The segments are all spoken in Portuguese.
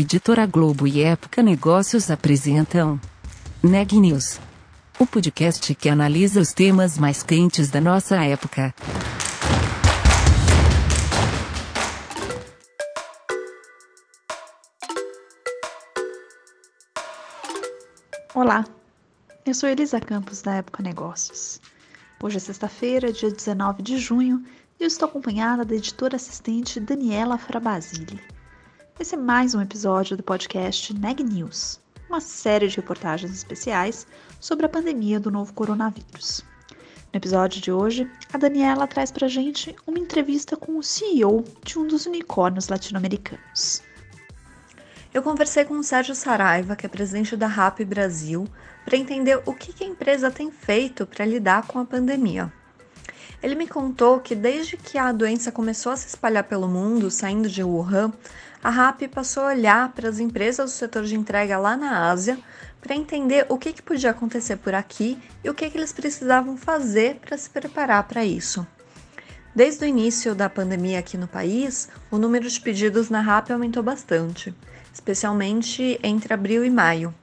Editora Globo e Época Negócios apresentam Neg News, o podcast que analisa os temas mais quentes da nossa época. Olá, eu sou Elisa Campos da Época Negócios. Hoje é sexta-feira, dia 19 de junho, e eu estou acompanhada da editora assistente Daniela Frabasile. Esse é mais um episódio do podcast Neg News, uma série de reportagens especiais sobre a pandemia do novo coronavírus. No episódio de hoje, a Daniela traz pra gente uma entrevista com o CEO de um dos unicórnios latino-americanos. Eu conversei com o Sérgio Saraiva, que é presidente da RAP Brasil, para entender o que a empresa tem feito para lidar com a pandemia. Ele me contou que desde que a doença começou a se espalhar pelo mundo, saindo de Wuhan, a RAP passou a olhar para as empresas do setor de entrega lá na Ásia para entender o que, que, podia acontecer por aqui e o que, que eles precisavam fazer para se preparar para isso. Desde o início da pandemia aqui no país, o número de pedidos na RAP aumentou bastante, especialmente entre abril e maio.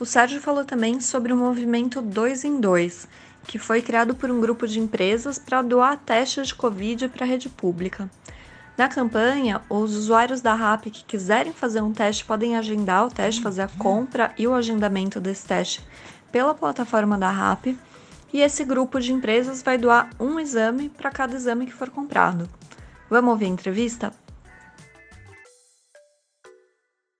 O Sérgio falou também sobre o movimento 2 em 2, que foi criado por um grupo de empresas para doar testes de Covid para a rede pública. Na campanha, os usuários da RAP que quiserem fazer um teste podem agendar o teste, fazer a compra e o agendamento desse teste pela plataforma da RAP. E esse grupo de empresas vai doar um exame para cada exame que for comprado. Vamos ouvir a entrevista?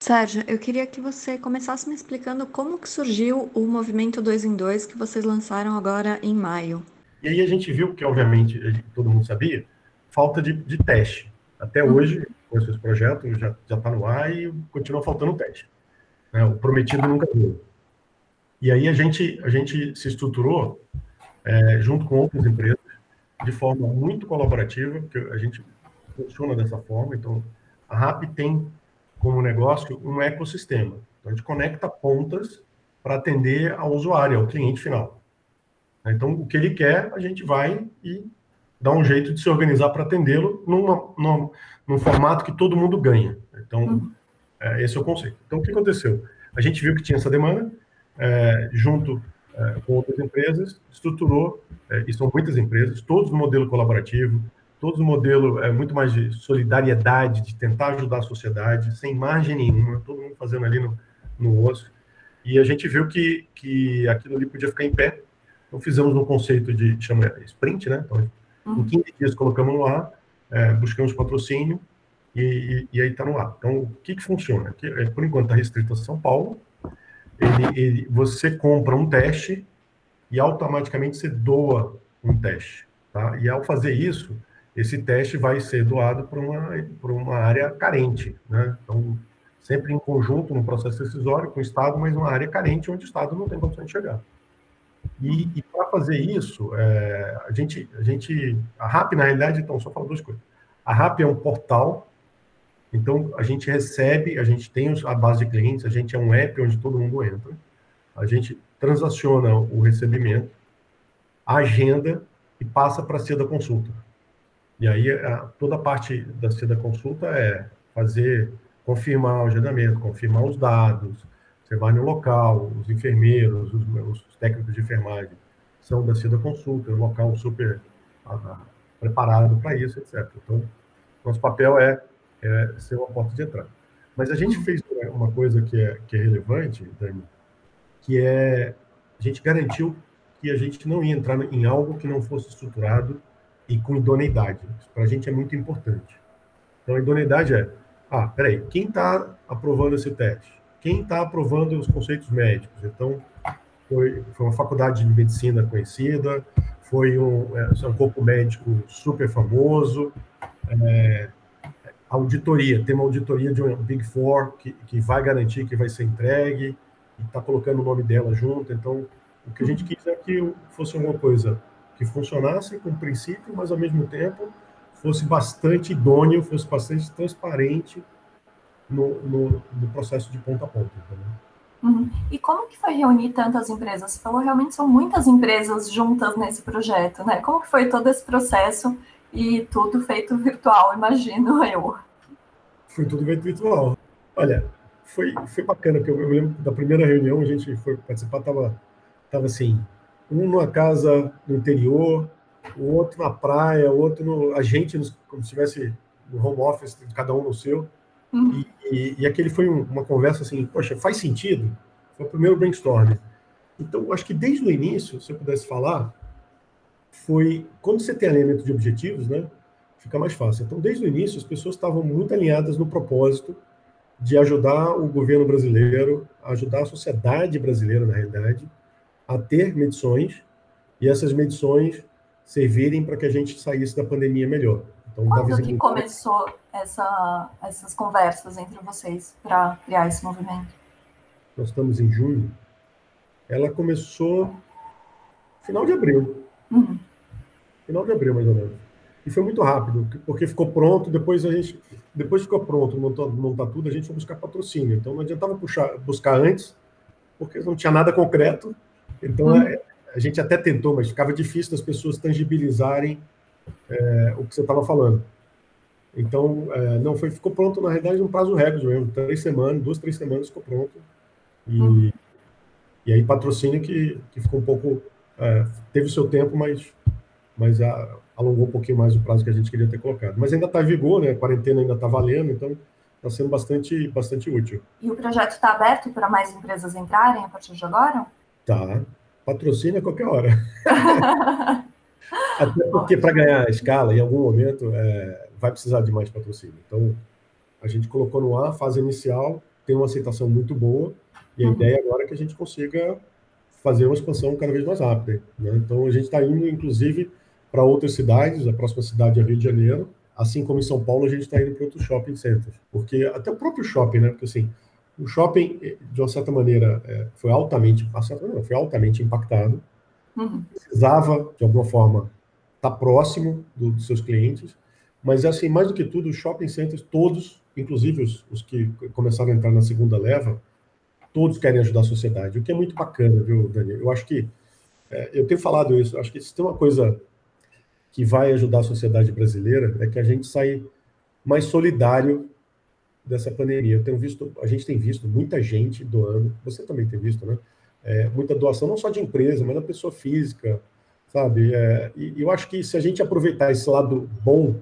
Sérgio, eu queria que você começasse me explicando como que surgiu o movimento 2 em 2 que vocês lançaram agora em maio. E aí a gente viu que, obviamente, todo mundo sabia, falta de, de teste. Até uhum. hoje, com esse projeto, já está no ar e continua faltando teste. Né? O prometido nunca veio. E aí a gente, a gente se estruturou é, junto com outras empresas de forma muito colaborativa, que a gente funciona dessa forma. Então, a RAP tem como negócio um ecossistema. Então, a gente conecta pontas para atender ao usuário, ao cliente final. Então, o que ele quer, a gente vai e dá um jeito de se organizar para atendê-lo numa, numa, num formato que todo mundo ganha. Então, uhum. é, esse é o conceito. Então, o que aconteceu? A gente viu que tinha essa demanda, é, junto é, com outras empresas, estruturou, é, e são muitas empresas, todos no modelo colaborativo, todo o modelo é muito mais de solidariedade, de tentar ajudar a sociedade, sem margem nenhuma, todo mundo fazendo ali no, no osso. E a gente viu que, que aquilo ali podia ficar em pé. Então fizemos um conceito de, chama sprint, né? Então. Em 15 dias colocamos no ar, é, buscamos patrocínio e, e, e aí está no ar. Então, o que, que funciona? Que, é, por enquanto está restrito a São Paulo. Ele, ele, você compra um teste e automaticamente você doa um teste. Tá? E ao fazer isso, esse teste vai ser doado para uma, uma área carente. Né? Então, sempre em conjunto, no processo decisório, com o Estado, mas uma área carente onde o Estado não tem condições de chegar. E, e para fazer isso, é, a, gente, a gente. A RAP, na realidade, então, só falar duas coisas. A RAP é um portal, então a gente recebe, a gente tem a base de clientes, a gente é um app onde todo mundo entra, a gente transaciona o recebimento, a agenda e passa para a CIA da consulta. E aí a, toda a parte da, da consulta é fazer, confirmar o agendamento, confirmar os dados, você vai no local, os enfermeiros, os, os técnicos de enfermagem são da CIDA Consulta, é um local super ah, preparado para isso, etc. Então, nosso papel é, é, ser uma porta de entrada. Mas a gente fez uma coisa que é, que é relevante, Dani, que é a gente garantiu que a gente não ia entrar em algo que não fosse estruturado e com idoneidade. Para a gente é muito importante. Então, a idoneidade é, ah, peraí, quem está aprovando esse teste? Quem está aprovando os conceitos médicos? Então, foi, foi uma faculdade de medicina conhecida, foi um, é, um corpo médico super famoso, é, auditoria, tem uma auditoria de um Big Four que, que vai garantir que vai ser entregue, e está colocando o nome dela junto, então, o que a gente quis é que fosse alguma coisa que funcionasse com princípio, mas ao mesmo tempo fosse bastante idôneo, fosse bastante transparente no, no, no processo de ponta a ponta. Uhum. E como que foi reunir tantas empresas? Você falou realmente são muitas empresas juntas nesse projeto, né? Como que foi todo esse processo e tudo feito virtual, imagino eu. Foi tudo feito virtual. Olha, foi, foi bacana, porque eu, eu lembro da primeira reunião, a gente foi participar, estava tava assim, um numa casa no interior, o outro na praia, o outro no, a gente como se estivesse no home office, cada um no seu. Uhum. E, e, aquele foi um, uma conversa assim, poxa, faz sentido? Foi o primeiro brainstorm. Então, acho que desde o início, se eu pudesse falar, foi quando você tem alinhamento de objetivos, né? Fica mais fácil. Então, desde o início, as pessoas estavam muito alinhadas no propósito de ajudar o governo brasileiro, ajudar a sociedade brasileira, na realidade, a ter medições e essas medições servirem para que a gente saísse da pandemia melhor. Então, Quando que começou essa, essas conversas entre vocês para criar esse movimento? Nós estamos em junho. Ela começou final de abril. Uhum. Final de abril, mais ou menos. E foi muito rápido, porque ficou pronto, depois a gente, depois ficou pronto, montar, montar tudo, a gente foi buscar patrocínio. Então não adiantava puxar, buscar antes, porque não tinha nada concreto. Então uhum. a, a, gente até tentou, mas ficava difícil das pessoas tangibilizarem é, o que você estava falando. Então, é, não, foi, ficou pronto, na realidade, um prazo recorde mesmo, três semanas, duas, três semanas ficou pronto. E, e aí patrocínio que, que ficou um pouco, é, teve o seu tempo, mas, mas a, alongou um pouquinho mais o prazo que a gente queria ter colocado. Mas ainda está em vigor, né? A quarentena ainda está valendo, então está sendo bastante, bastante útil. E o projeto está aberto para mais empresas entrarem a partir de agora? Tá. Patrocínio a qualquer hora. Até porque para ganhar escala, em algum momento, é, vai precisar de mais patrocínio. Então, a gente colocou no ar, fase inicial, tem uma aceitação muito boa, e a uhum. ideia agora é que a gente consiga fazer uma expansão cada vez mais rápida. Né? Então, a gente está indo, inclusive, para outras cidades, a próxima cidade é Rio de Janeiro, assim como em São Paulo, a gente está indo para outros shopping centers. Porque até o próprio shopping, né? Porque assim, o shopping, de uma certa maneira, é, foi altamente, foi altamente impactado. Uhum. Precisava, de alguma forma, estar tá próximo do, dos seus clientes. Mas, assim, mais do que tudo, os shopping centers, todos, inclusive os, os que começaram a entrar na segunda leva, todos querem ajudar a sociedade, o que é muito bacana, viu, Daniel? Eu acho que, é, eu tenho falado isso, acho que se tem uma coisa que vai ajudar a sociedade brasileira é que a gente sai mais solidário dessa pandemia. Eu tenho visto, a gente tem visto muita gente doando, você também tem visto, né? É, muita doação, não só de empresa, mas da pessoa física, sabe? É, e, eu acho que se a gente aproveitar esse lado bom,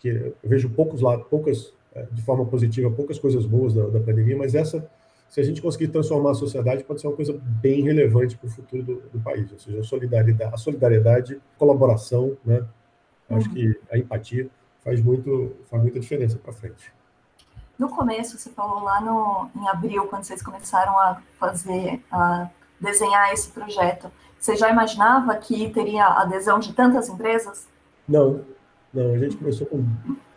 que eu vejo poucos lados, poucas, é, de forma positiva, poucas coisas boas da, da pandemia, mas essa se a gente conseguir transformar a sociedade, pode ser uma coisa bem relevante para o futuro do, do, país. Ou seja, a solidariedade, a solidariedade colaboração, né? Acho uhum. que a empatia faz, muito, faz muita diferença para frente. No começo, você falou lá no, em abril, quando vocês começaram a fazer, a desenhar esse projeto, você já imaginava que teria adesão de tantas empresas? Não, não. A gente começou com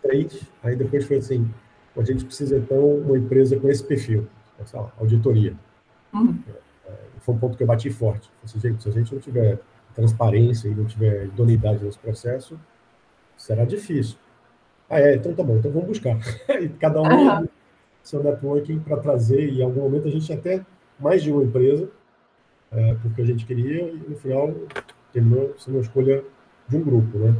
três, aí depois foi assim, a gente precisa então uma empresa com esse perfil sei lá, auditoria. Uhum. É, foi um ponto que eu bati forte. Assim, se a gente não tiver transparência e não tiver idoneidade nesse processo, será difícil. Ah, é, então tá bom, então vamos buscar. e cada um uhum. seu networking para trazer, e em algum momento a gente até mais de uma empresa, é, porque a gente queria, e no final terminou sendo uma escolha de um grupo, né?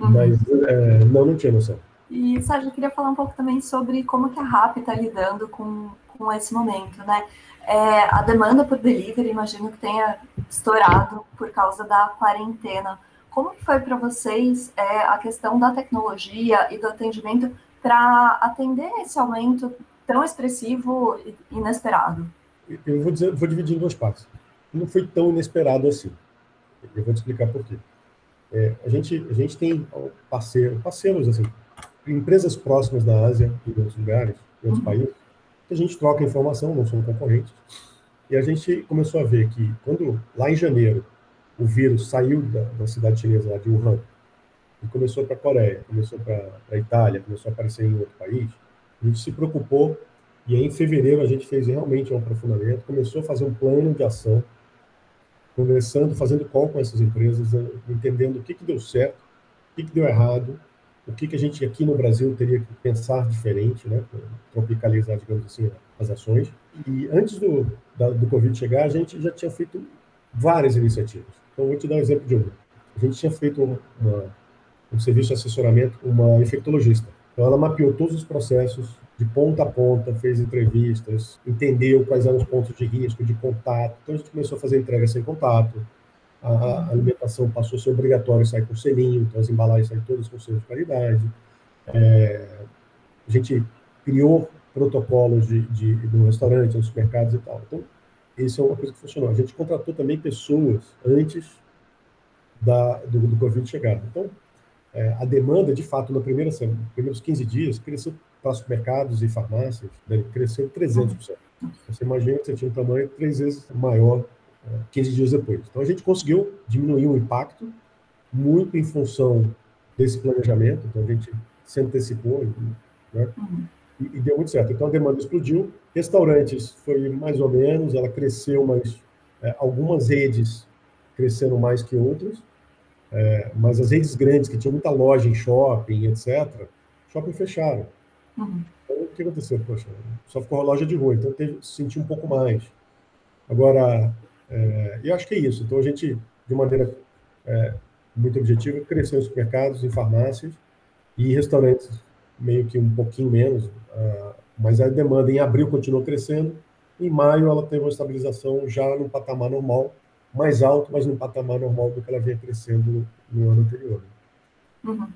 Uhum. Mas é, não, não tinha noção. E, Sérgio, eu queria falar um pouco também sobre como que a RAP está lidando com com esse momento, né? É, a demanda por delivery, imagino que tenha estourado por causa da quarentena. Como que foi para vocês é, a questão da tecnologia e do atendimento para atender esse aumento tão expressivo e inesperado? Eu vou, dizer, vou dividir em duas partes. Não foi tão inesperado assim. Eu vou te explicar por quê. É, a, gente, a gente tem parceiro, parceiros, assim, empresas próximas da Ásia e de outros lugares, em outros uhum. países, a gente troca informação, não somos concorrentes. E a gente começou a ver que quando, lá em janeiro, o vírus saiu da, da cidade chinesa, lá de Wuhan, e começou para a Coreia, começou para a Itália, começou a aparecer em outro país, a gente se preocupou e aí em fevereiro a gente fez realmente um aprofundamento, começou a fazer um plano de ação, conversando, fazendo call com essas empresas, eh, entendendo o que, que deu certo, o que, que deu errado, o que, que a gente aqui no Brasil teria que pensar diferente, né, tropicalizar, digamos assim, as ações. E antes do, da, do Covid chegar, a gente já tinha feito várias iniciativas. Então, vou te dar um exemplo de uma. A gente tinha feito uma, um serviço de assessoramento, uma infectologista. Então, ela mapeou todos os processos de ponta a ponta, fez entrevistas, entendeu quais eram os pontos de risco, de contato. Então a gente começou a fazer entrega sem contato. A alimentação passou a ser obrigatório sair com selinho, então as embalagens saem todas com selo de qualidade. É, a gente criou protocolos de, de, um restaurante, nos supermercados e tal. Então, isso é uma coisa que funcionou. A gente contratou também pessoas antes da, do, do Covid chegar. Então, é, a demanda, de fato, na primeira semana, nos primeiros 15 dias, cresceu para supermercados e farmácias, né, cresceu 300%. Você imagina que você tinha um tamanho três vezes maior é, 15 dias depois. Então, a gente conseguiu diminuir o impacto muito em função desse planejamento. Então, a gente se antecipou né? Uhum. E, e, deu muito certo. Então, a demanda explodiu. Restaurantes foi mais ou menos, ela cresceu, mas é, algumas redes cresceram mais que outras. É, mas as redes grandes, que tinham muita loja em shopping, etc., shopping fecharam. Uhum. Então, o que aconteceu? Poxa, só ficou a loja de rua, então teve, sentiu um pouco mais. Agora, é, eu acho que é isso. Então, a gente, de maneira é, muito objetiva, cresceu em supermercados, em farmácias e restaurantes meio que um pouquinho menos, uh, mas a demanda em abril continuou crescendo. Em maio, ela teve uma estabilização já no patamar normal, mais alto, mas no patamar normal do que ela vinha crescendo no, ano anterior. Uhum.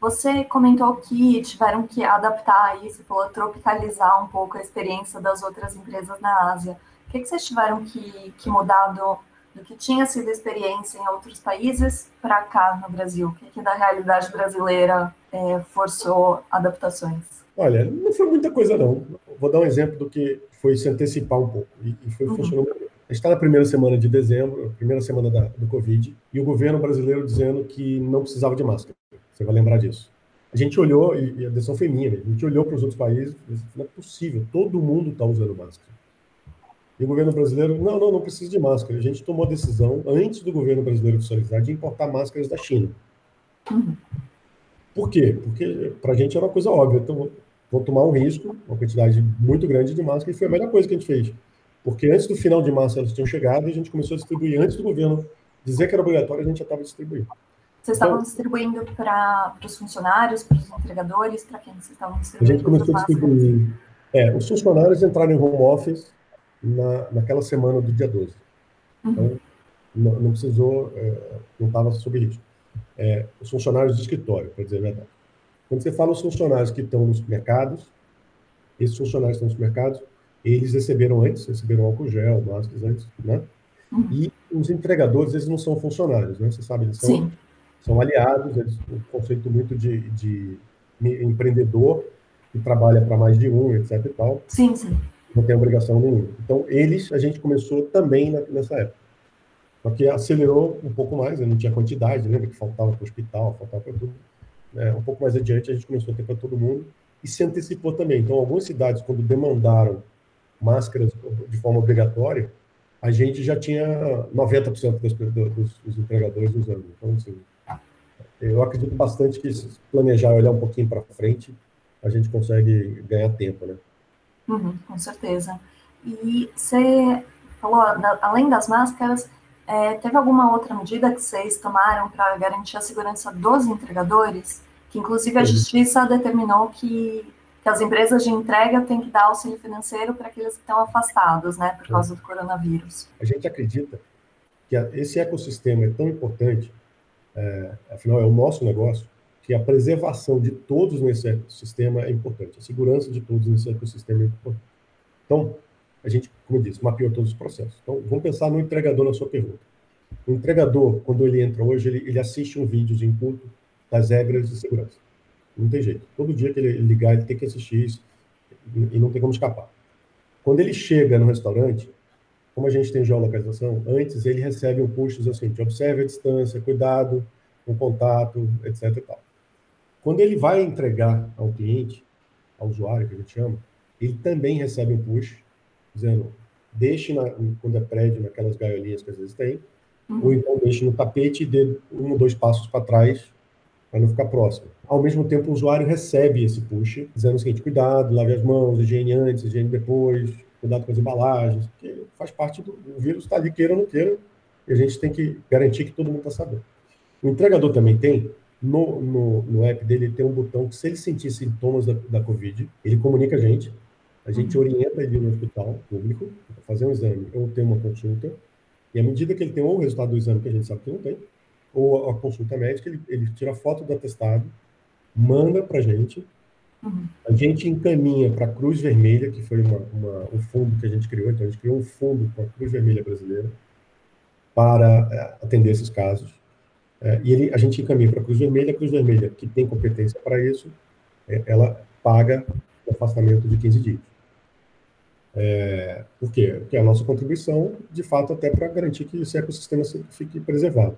Você comentou que tiveram que adaptar você falou tropicalizar um pouco a experiência das outras empresas na Ásia. O que, que vocês tiveram que, que mudar do, do que tinha sido a experiência em outros países para cá no Brasil? O que, que da realidade brasileira é, forçou adaptações? Olha, não foi muita coisa não. Vou dar um exemplo do que foi se antecipar um pouco e, e foi uhum. funcionando. A gente está na primeira semana de dezembro, primeira semana da, do Covid, e o governo brasileiro dizendo que não precisava de máscara. Você vai lembrar disso. A gente olhou, e a decisão foi minha, a gente olhou para os outros países e disse, não é possível, todo mundo está usando máscara. E o governo brasileiro, não, não, não precisa de máscara. A gente tomou a decisão, antes do governo brasileiro oficializar, de importar máscaras da China. Uhum. Por quê? Porque para a gente era uma coisa óbvia. Então, vou tomar um risco, uma quantidade muito grande de máscara, e foi a melhor coisa que a gente fez. Porque antes do final de março elas tinham chegado e a gente começou a distribuir. Antes do governo dizer que era obrigatório, a gente já estava distribuindo. Vocês estavam então, distribuindo para os funcionários, para os entregadores, para quem vocês estavam distribuindo? A gente começou a distribuir. É, os funcionários entraram em home office na, naquela semana do dia 12. Uhum. Então, não, não precisou, é, não estava sob risco. É, os funcionários do escritório, para dizer a verdade. Quando você fala os funcionários que estão nos mercados, esses funcionários que estão nos mercados, eles receberam antes, receberam álcool gel, máscaras antes, né? Uhum. E os entregadores, eles não são funcionários, né? Você sabe, eles são, são aliados, eles um conceito muito de, de empreendedor que trabalha para mais de um, etc e tal. Sim, sim. Não tem obrigação nenhuma. Então, eles, a gente começou também nessa época. Só que acelerou um pouco mais, né? não tinha quantidade, lembra que faltava para o hospital, faltava para tudo. É, um pouco mais adiante, a gente começou a ter para todo mundo e se antecipou também. Então, algumas cidades, quando demandaram máscaras de forma obrigatória, a gente já tinha 90% dos, dos, dos empregadores usando. Então, assim, eu acredito bastante que se planejar olhar um pouquinho para frente, a gente consegue ganhar tempo, né? Uhum, com certeza. E você falou, além das máscaras, é, teve alguma outra medida que vocês tomaram para garantir a segurança dos entregadores? Que inclusive a justiça determinou que que as empresas de entrega têm que dar auxílio financeiro para aqueles que estão afastados, né, por causa do coronavírus. A gente acredita que esse ecossistema é tão importante, é, afinal é o nosso negócio, que a preservação de todos nesse ecossistema é importante, a segurança de todos nesse ecossistema é importante. Então, a gente, como eu disse, mapeou todos os processos. Então, vamos pensar no entregador na sua pergunta. O entregador, quando ele entra hoje, ele, ele assiste um vídeo de input das regras de segurança. Não tem jeito. Todo dia que ele ligar, ele tem que assistir isso e não tem como escapar. Quando ele chega no restaurante, como a gente tem geolocalização, antes ele recebe um push diz assim, observe a distância, cuidado com contato, etc. Quando ele vai entregar ao cliente, ao usuário, que a gente chama, ele também recebe um push dizendo deixe, na, quando é prédio, naquelas gaiolinhas que às vezes tem, uhum. ou então deixe no tapete e dê um ou dois passos para trás para não ficar próximo. Ao mesmo tempo, o usuário recebe esse push, dizendo o seguinte: cuidado, lave as mãos, higiene antes, higiene depois, cuidado com as embalagens, porque faz parte do o vírus, está ali, queira ou não queira, e a gente tem que garantir que todo mundo está sabendo. O entregador também tem, no, no, no app dele ele tem um botão que, se ele sentir sintomas da, da Covid, ele comunica a gente, a gente uhum. orienta ele no hospital público para fazer um exame ou ter uma consulta, e à medida que ele tem ou o resultado do exame que a gente sabe que não tem, ou a consulta médica, ele, ele tira foto do atestado, manda para a gente, uhum. a gente encaminha para a Cruz Vermelha, que foi uma, uma, um fundo que a gente criou, então a gente criou um fundo com a Cruz Vermelha Brasileira para é, atender esses casos. É, e ele, a gente encaminha para a Cruz Vermelha, a Cruz Vermelha, que tem competência para isso, é, ela paga o afastamento de 15 dias. É, por quê? Porque é a nossa contribuição, de fato, até para garantir que esse ecossistema fique preservado.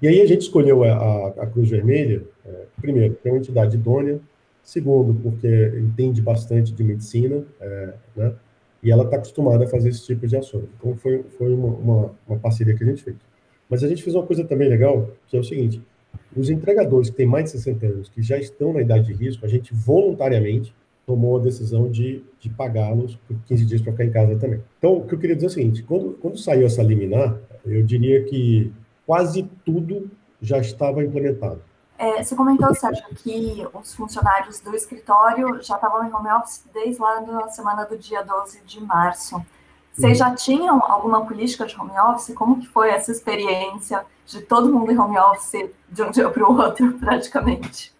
E aí a gente escolheu a, a, a Cruz Vermelha, primeiro, porque é uma entidade idônea, segundo, porque entende bastante de medicina, é, né? e ela está acostumada a fazer esse tipo de ações. Então, foi, foi uma, uma, uma, parceria que a gente fez. Mas a gente fez uma coisa também legal, que é o seguinte, os entregadores que têm mais de 60 anos, que já estão na idade de risco, a gente voluntariamente tomou a decisão de, de pagá-los por 15 dias para ficar em casa também. Então, o que eu queria dizer é o seguinte, quando, quando saiu essa liminar, eu diria que quase tudo já estava implementado. É, você comentou, Sérgio, que os funcionários do escritório já estavam em home office desde lá na semana do dia 12 de março. Vocês já tinham alguma política de home office? Como que foi essa experiência de todo mundo em home office de um dia para o outro, praticamente?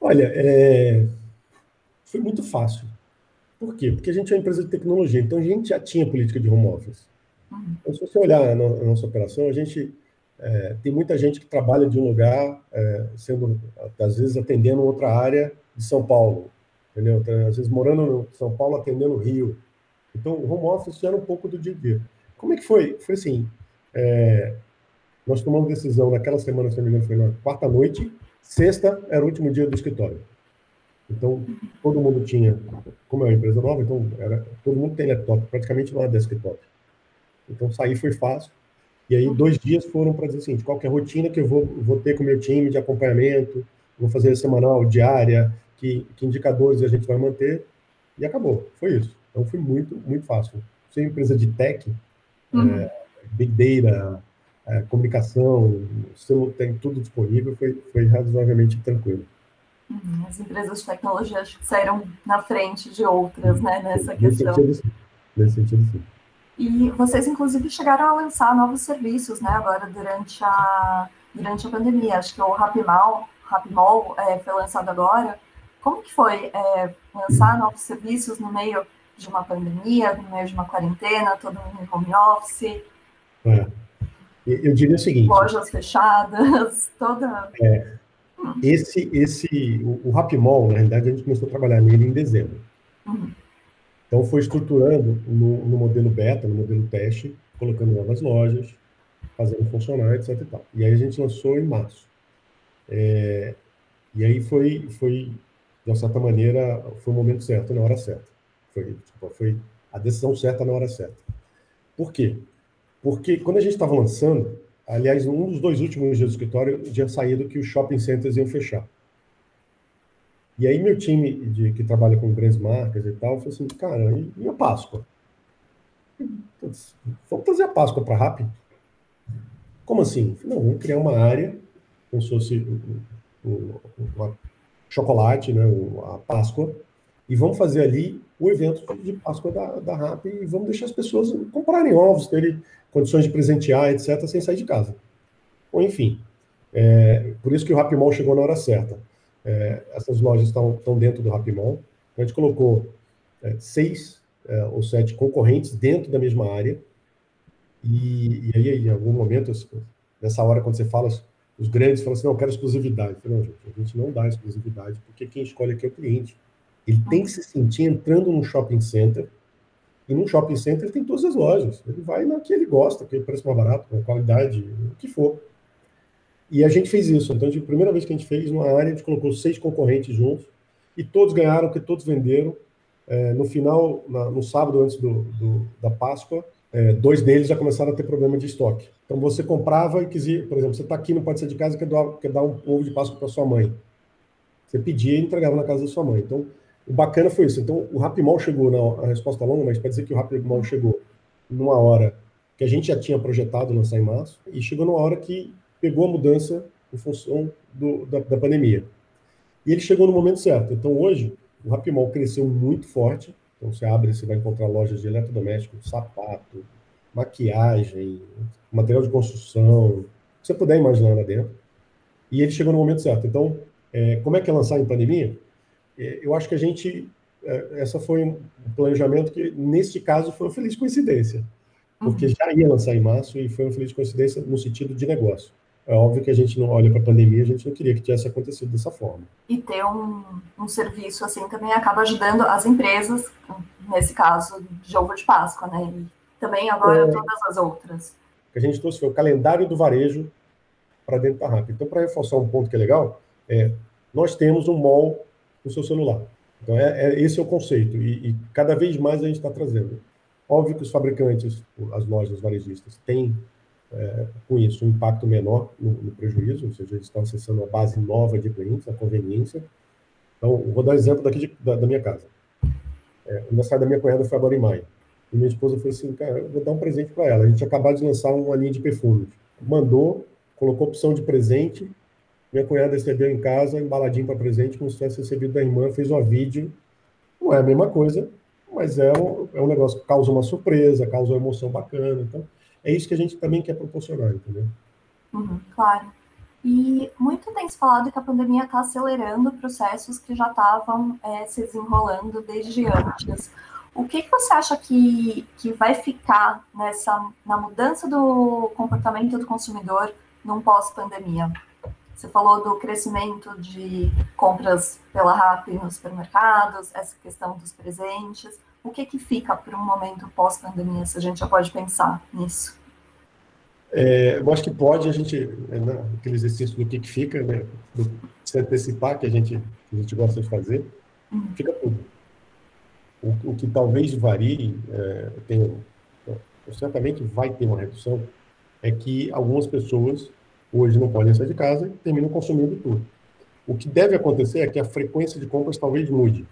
Olha, é... foi muito fácil. Por quê? Porque a gente é uma empresa de tecnologia, então a gente já tinha política de home office. Uhum. Então, se você olhar a nossa operação, a gente é, tem muita gente que trabalha de um lugar, é, sendo, às vezes, atendendo outra área de São Paulo, entendeu? Então, às vezes, morando em São Paulo, atendendo Rio. Então, o home office era um pouco do dia a dia. Como é que foi? Foi assim, é, nós tomamos decisão naquela semana, se não me engano, foi na quarta noite, sexta era o último dia do escritório. Então, todo mundo tinha, como é uma empresa nova, então era, todo mundo tem laptop, praticamente não há desktop. Então, sair foi fácil. E aí, dois dias foram para dizer assim: qual é a rotina que eu vou, vou ter com o meu time de acompanhamento, vou fazer semanal, diária, que, que indicadores a gente vai manter, e acabou. Foi isso. Então, foi muito, muito fácil. Ser empresa de tech, uhum. é, big data, é, comunicação, tem tudo disponível, foi, foi razoavelmente tranquilo. Uhum. As empresas de tecnologia acho que saíram na frente de outras, né, nessa questão. Nesse sentido, nesse sentido sim. E vocês, inclusive, chegaram a lançar novos serviços, né, agora durante a, durante a pandemia. Acho que o Rapimall, Rapimall é, foi lançado agora. Como que foi é, lançar novos serviços no meio de uma pandemia, no meio de uma quarentena, todo mundo em home office? É. Eu diria o seguinte... Lojas fechadas, toda... É, esse, esse, o, o Rapimall, na realidade, a gente começou a trabalhar nele em dezembro. Uhum. Então, foi estruturando no, no, modelo beta, no modelo teste, colocando novas lojas, fazendo funcionar, etc. E, tal. e aí a gente lançou em março. É, e aí foi, foi, de uma certa maneira, foi o momento certo, na hora certa. Foi, tipo, foi a decisão certa na hora certa. Por quê? Porque quando a gente estava lançando, aliás, um dos dois últimos dias do escritório tinha saído que os shopping centers iam fechar. E aí meu time de, que trabalha com grandes marcas e tal, falou assim, cara, e, e a Páscoa? Vamos trazer a Páscoa para Rappi? Como assim? Não, vamos criar uma área, como se fosse um, chocolate, né, a Páscoa, e vamos fazer ali o evento de Páscoa da, da Rappi e vamos deixar as pessoas comprarem ovos, terem condições de presentear, etc., sem sair de casa. Ou enfim, é, por isso que o Rappi Mall chegou na hora certa é, essas lojas estão, estão dentro do Rapimon. Então, a gente colocou é, seis é, ou sete concorrentes dentro da mesma área. E, e, aí, em algum momento, nessa hora, quando você fala, os grandes falam assim: não, eu quero exclusividade. Eu falei, não, gente, a gente não dá exclusividade, porque quem escolhe aqui é o cliente. Ele tem que se sentir entrando num shopping center. E num shopping center ele tem todas as lojas. Ele vai na que ele gosta, que preço mais barato, com qualidade, o que for. E a gente fez isso. Então, a primeira vez que a gente fez uma área, a gente colocou seis concorrentes juntos e todos ganharam, porque todos venderam. É, no final, na, no sábado antes do, do da Páscoa, é, dois deles já começaram a ter problema de estoque. Então, você comprava e quisia, por exemplo, você está aqui, não pode ser de casa, quer dar, quer dar um ovo de Páscoa para sua mãe. Você pedia e entregava na casa da sua mãe. Então, o bacana foi isso. Então, o Rapimol chegou, na a resposta longa, mas para dizer que o Rapimol chegou numa hora que a gente já tinha projetado lançar em março, e chegou numa hora que pegou a mudança em função do, da, da, pandemia. E ele chegou no momento certo. Então, hoje, o Rapimol cresceu muito forte. Então, você abre, você vai encontrar lojas de eletrodoméstico, sapato, maquiagem, material de construção, o que você puder imaginar lá dentro. E ele chegou no momento certo. Então, é, como é que é lançar em pandemia? É, eu acho que a gente, é, essa foi um planejamento que, neste caso, foi uma feliz coincidência, porque uhum. já ia lançar em março e foi uma feliz coincidência no sentido de negócio. É óbvio que a gente não olha para a pandemia, a gente não queria que tivesse acontecido dessa forma. E ter um, um serviço assim também acaba ajudando as empresas, nesse caso, de ovo de Páscoa, né? E também agora é, todas as outras. O que a gente trouxe foi o calendário do varejo para dentro da RAP. Então, para reforçar um ponto que é legal, é, nós temos um mall no seu celular. Então, é, é esse é o conceito, e, e, cada vez mais a gente está trazendo. Óbvio que os fabricantes, as lojas varejistas, têm é, com isso um impacto menor no, no, prejuízo, ou seja, eles estão acessando uma base nova de clientes, a conveniência. Então, vou dar um exemplo daqui de, da, da, minha casa. É, o aniversário da minha cunhada foi agora em maio. E minha esposa falou assim, cara, eu vou dar um presente para ela. A gente acabou de lançar uma linha de perfumes. Mandou, colocou opção de presente, minha cunhada recebeu em casa, embaladinho para presente, como se tivesse recebido da irmã, fez um vídeo. Não é a mesma coisa, mas é um, é um negócio que causa uma surpresa, causa uma emoção bacana. Então, é isso que a gente também quer proporcionar, entendeu? Uhum, claro. E muito tem se falado que a pandemia está acelerando processos que já estavam é, se desenrolando desde antes. O que, que você acha que, que vai ficar nessa na mudança do comportamento do consumidor num pós-pandemia? Você falou do crescimento de compras pela RAP nos supermercados, essa questão dos presentes. O que, que fica para um momento pós-pandemia, se a gente já pode pensar nisso? É, eu acho que pode a gente, né, aquele exercício do que, que fica, né, do, se antecipar, que a, gente, que a gente gosta de fazer, uhum. fica tudo. O, o, que talvez varie, é, tem, certamente vai ter uma redução, é que algumas pessoas hoje não podem sair de casa e terminam consumindo tudo. O que deve acontecer é que a frequência de compras talvez mude.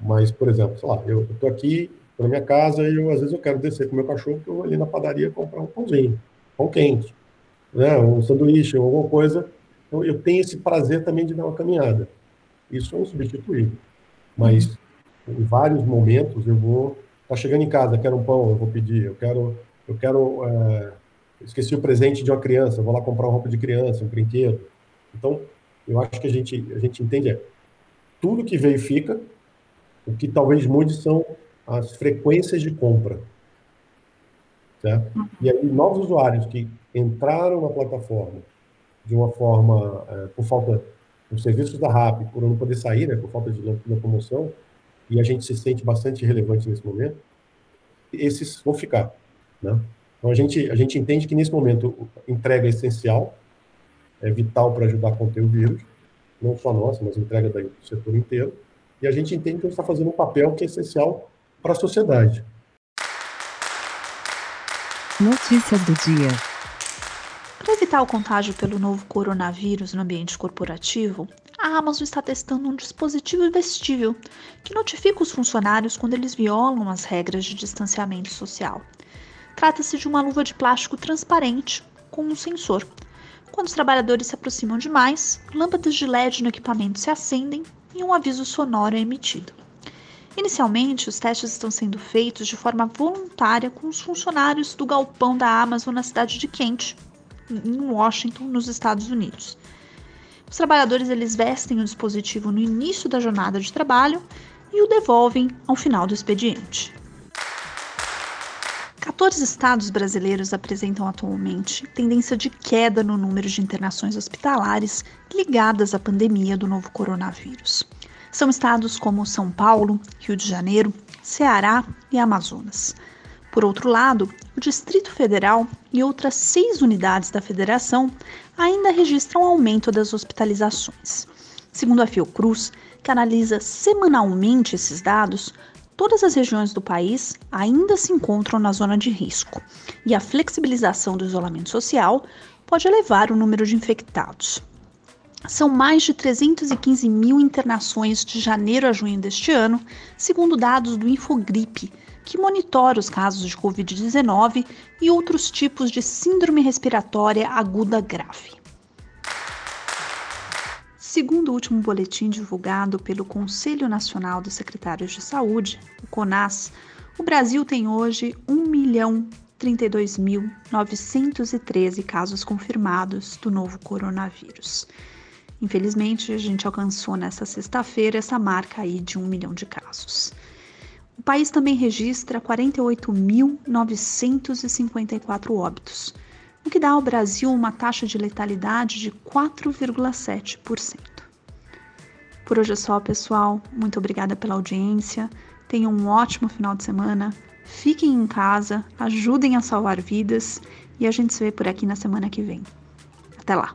Mas, por exemplo, sei lá, eu estou aqui na minha casa e eu, às vezes eu quero descer com meu cachorro, porque eu vou ali na padaria comprar um pãozinho, pão quente, né, um sanduíche, alguma coisa. Então, eu tenho esse prazer também de dar uma caminhada. Isso é insubstituível. Mas, em vários momentos, eu vou... Tá chegando em casa, quero um pão, eu vou pedir. Eu quero... Eu quero é, esqueci o presente de uma criança, vou lá comprar uma roupa de criança, um brinquedo. Então, eu acho que a gente, a gente entende é, tudo que veio fica, o que talvez mude são as frequências de compra. Certo? Uhum. E aí, novos usuários que entraram na plataforma de uma forma, é, por falta dos serviços da RAP, por não poder sair, né, por falta de locomoção, e a gente se sente bastante relevante nesse momento, esses vão ficar. Né? Então, a gente, a gente entende que, nesse momento, entrega é essencial, é vital para ajudar a conter o vírus, não só nossa, mas entrega do setor inteiro, e a gente entende que a gente está fazendo um papel que é essencial para a sociedade. Notícias do dia. Para evitar o contágio pelo novo coronavírus no ambiente corporativo, a Amazon está testando um dispositivo vestível que notifica os funcionários quando eles violam as regras de distanciamento social. Trata-se de uma luva de plástico transparente com um sensor. Quando os trabalhadores se aproximam demais, lâmpadas de LED no equipamento se acendem e um aviso sonoro é emitido. Inicialmente, os testes estão sendo feitos de forma voluntária com os funcionários do galpão da Amazon na cidade de Kent, em Washington, nos Estados Unidos. Os trabalhadores eles vestem o dispositivo no início da jornada de trabalho e o devolvem ao final do expediente. 14 estados brasileiros apresentam atualmente tendência de queda no número de internações hospitalares ligadas à pandemia do novo coronavírus. São estados como São Paulo, Rio de Janeiro, Ceará e Amazonas. Por outro lado, o Distrito Federal e outras seis unidades da federação ainda registram aumento das hospitalizações. Segundo a Fiocruz, que analisa semanalmente esses dados, todas as regiões do país ainda se encontram na zona de risco e a flexibilização do isolamento social pode elevar o número de infectados. São mais de 315 mil internações de janeiro a junho deste ano, segundo dados do Infogripe, que monitora os casos de Covid-19 e outros tipos de síndrome respiratória aguda grave. Segundo o último boletim divulgado pelo Conselho Nacional dos Secretários de Saúde, o CONAS, o Brasil tem hoje 1.032.913 casos confirmados do novo coronavírus. Infelizmente, a gente alcançou nessa sexta-feira essa marca aí de um milhão de casos. O país também registra 48.954 óbitos, o que dá ao Brasil uma taxa de letalidade de 4,7%. Por hoje é só, pessoal. Muito obrigada pela audiência. Tenham um ótimo final de semana. Fiquem em casa, ajudem a salvar vidas e a gente se vê por aqui na semana que vem. Até lá!